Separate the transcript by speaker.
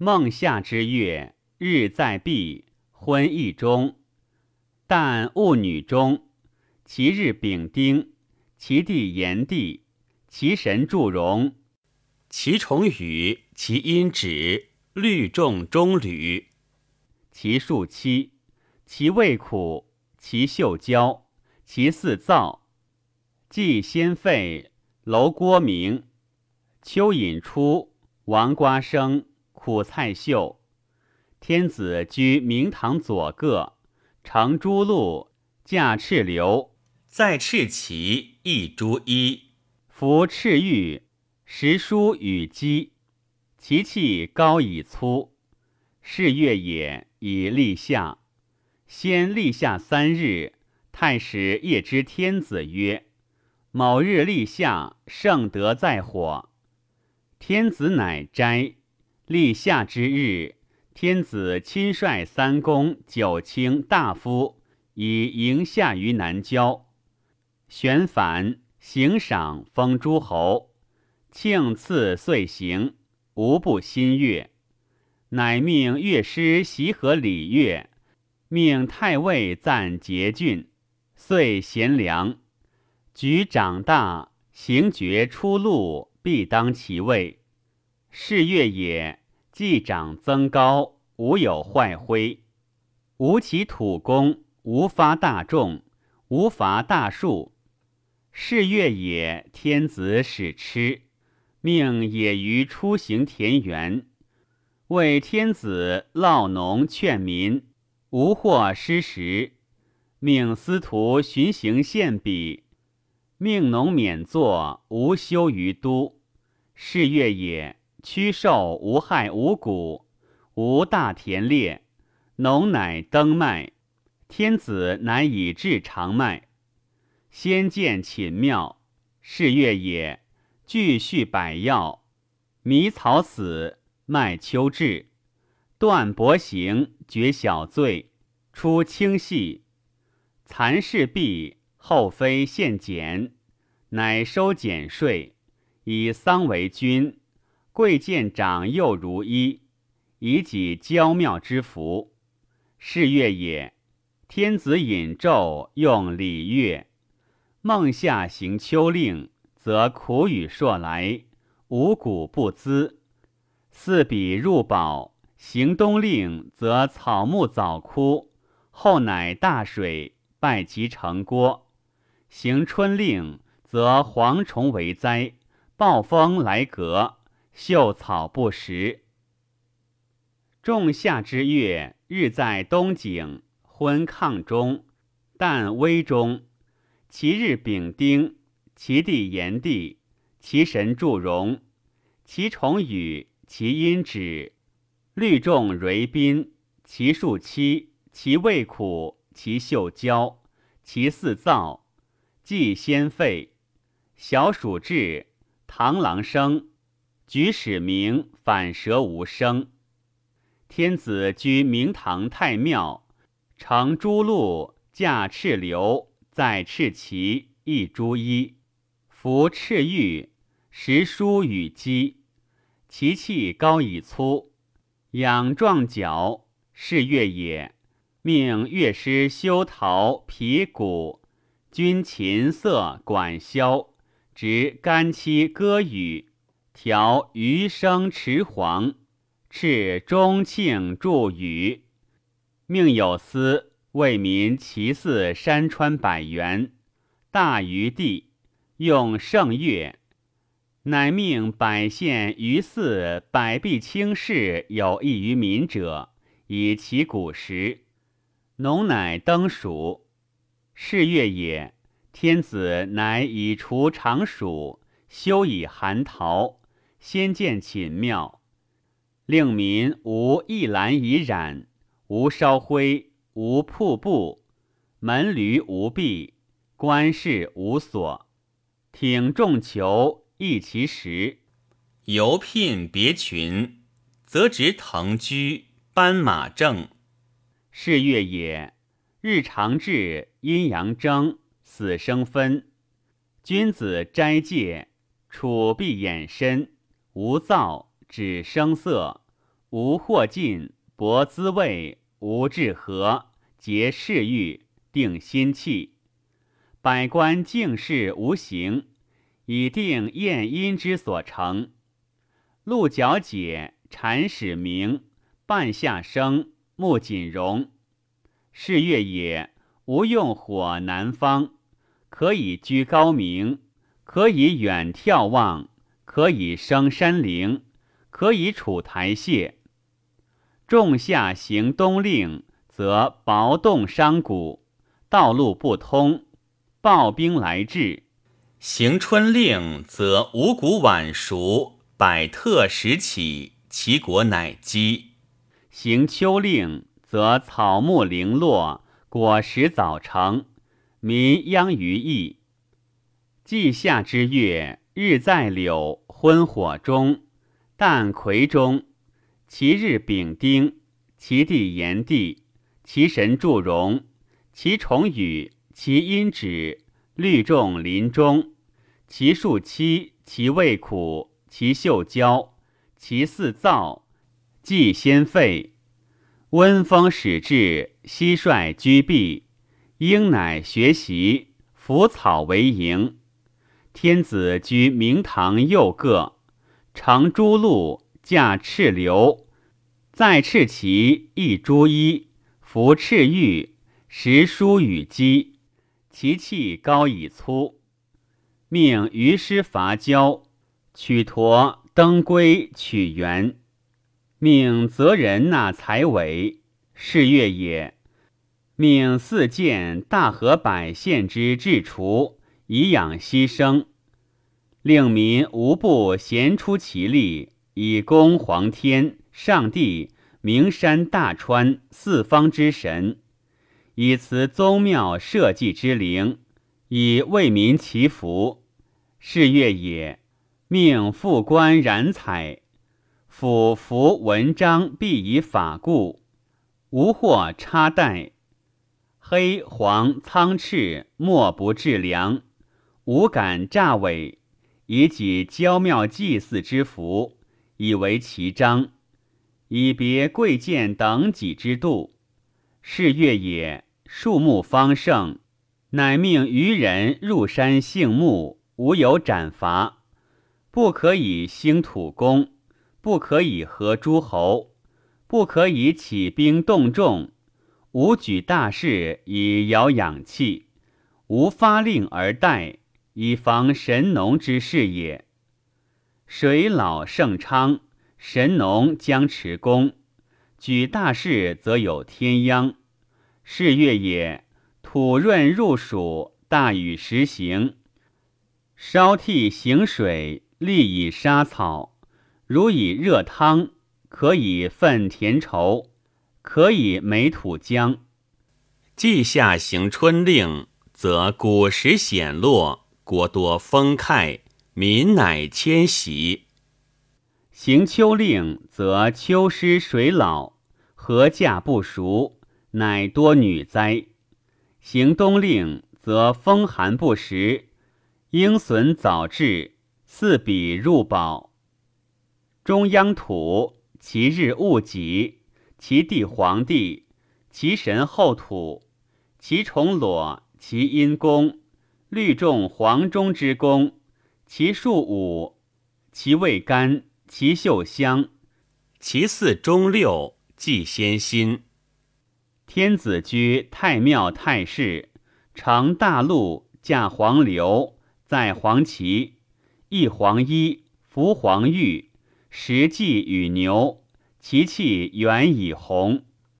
Speaker 1: 孟夏之月，日在毕，昏易中。但戊女中，其日丙丁，其地炎帝，其神祝融，
Speaker 2: 其重羽，其阴止，律重中履，
Speaker 1: 其数七，其味苦，其嗅焦，其四燥，季先废，楼郭明，蚯蚓出，王瓜生，苦菜秀。天子居明堂左各。乘朱鹿，驾赤流，
Speaker 2: 在赤旗，一朱衣，
Speaker 1: 服赤玉，食书与鸡。其气高以粗。是月也，以立夏。先立夏三日，太史夜知天子曰：“某日立夏，圣德在火。”天子乃斋。立夏之日。天子亲率三公九卿大夫以迎夏于南郊，旋反行赏封诸侯，庆赐岁行，无不心悦。乃命乐师习和礼乐，命太尉赞节郡，遂贤良。举长大，行爵出禄，必当其位。是月也。既长增高，无有坏灰；无其土功，无发大众，无伐大树。是月也，天子使吃，命野鱼出行田园，为天子劳农劝民，无获失时。命司徒巡行献笔，命农免作，无休于都。是月也。屈寿无害五谷，无大田猎，农乃登麦。天子乃以治长麦。先见寝庙，是月也。具续百药，迷草死，麦秋至。断薄行，绝小罪，出清细。残事毕，后妃献减，乃收减税，以丧为君。贵贱长幼如一，以己娇妙之福。是月也，天子饮纣，用礼乐。孟夏行秋令，则苦雨朔来，五谷不滋。四比入宝，行冬令，则草木早枯，后乃大水，败其成郭。行春令，则蝗虫为灾，暴风来革。秀草不食。仲夏之月，日在东井，昏亢中，旦微中。其日丙丁，其地炎帝，其神祝融，其重羽，其阴止，律众蕤宾，其数七，其味苦，其嗅焦，其四燥，季先废。小暑至，螳螂生。举使明，反舌无声。天子居明堂太庙，乘朱鹿，驾赤流，在赤旗，一朱衣，服赤玉，食书与鸡。其气高以粗，仰壮角，是乐也。命乐师修陶皮鼓，君琴瑟管箫，执干戚歌语。调余生持黄，敕中庆祝语，命有司为民齐祀山川百元，大于地，用圣乐，乃命百县余祀百弊轻事有益于民者，以其古时。农乃登蜀，是月也。天子乃以除常暑，修以寒桃。先见寝庙，令民无一兰以染，无烧灰，无瀑布，门闾无闭，官事无所。挺众囚，益其食。
Speaker 2: 游聘别群，则执腾居，班马正。
Speaker 1: 是月也，日长至，阴阳争，死生分。君子斋戒，处必掩身。无躁指声色，无或进，博滋味，无治和，结事欲，定心气。百官敬事无形，以定验阴之所成。鹿角解，蝉始鸣，半夏生，木槿荣。是月也，无用火南方，可以居高明，可以远眺望，可以生山陵，可以处台榭。仲夏行冬令，则薄冻伤谷，道路不通，暴兵来至；
Speaker 2: 行春令，则五谷晚熟，百特时起，其果乃积；
Speaker 1: 行秋令，则草木零落，果实早成，民殃于疫。季夏之月，日在柳，昏火中，旦魁中。其日丙丁，其地炎帝，其神祝融，其重雨，其阴止，律众林中，其树期，其味苦，其嗅焦，其四燥，既先废。温风始至，蟋蟀居避，鹰乃学习，腐草为营。天子居明堂右各，乘朱鹿。驾赤流，在赤旗，一朱衣，服赤玉，食书与鸡，其气高以粗。命于师伐交，取驼登归取源。命择人纳财为是月也。命四建大河百县之治除，以养牺牲，令民无不贤出其力。以供皇天、上帝、名山大川四方之神，以辞宗庙社稷之灵，以为民祈福。是月也，命复官染彩，府服文章必以法故，无或插带。黑黄苍赤莫不致良，无敢诈伪，以己娇妙祭祀之福。以为其章，以别贵贱等己之度。是月也，树木方盛，乃命愚人入山幸木，无有斩伐，不可以兴土工，不可以合诸侯，不可以起兵动众，无举大事以摇养气，无发令而待，以防神农之事也。水老盛昌，神农将持功，举大事则有天殃。是月也，土润入暑，大雨时行。烧替行水，利以杀草。如以热汤，可以粪田畴，可以美土浆。
Speaker 2: 季夏行春令，则谷实显落，国多丰开。民乃迁徙，
Speaker 1: 行秋令，则秋湿水老，禾稼不熟，乃多女灾；行冬令，则风寒不时，鹰隼早至，四比入保。中央土，其日戊己，其地黄帝，其神后土，其虫裸，其阴功，律众黄中之宫。其数五，其味甘，其嗅香，
Speaker 2: 其四中六，即先心。
Speaker 1: 天子居太庙太室，乘大路，驾黄流，在黄旗，一黄衣，服黄玉，食祭与牛，其气远以红。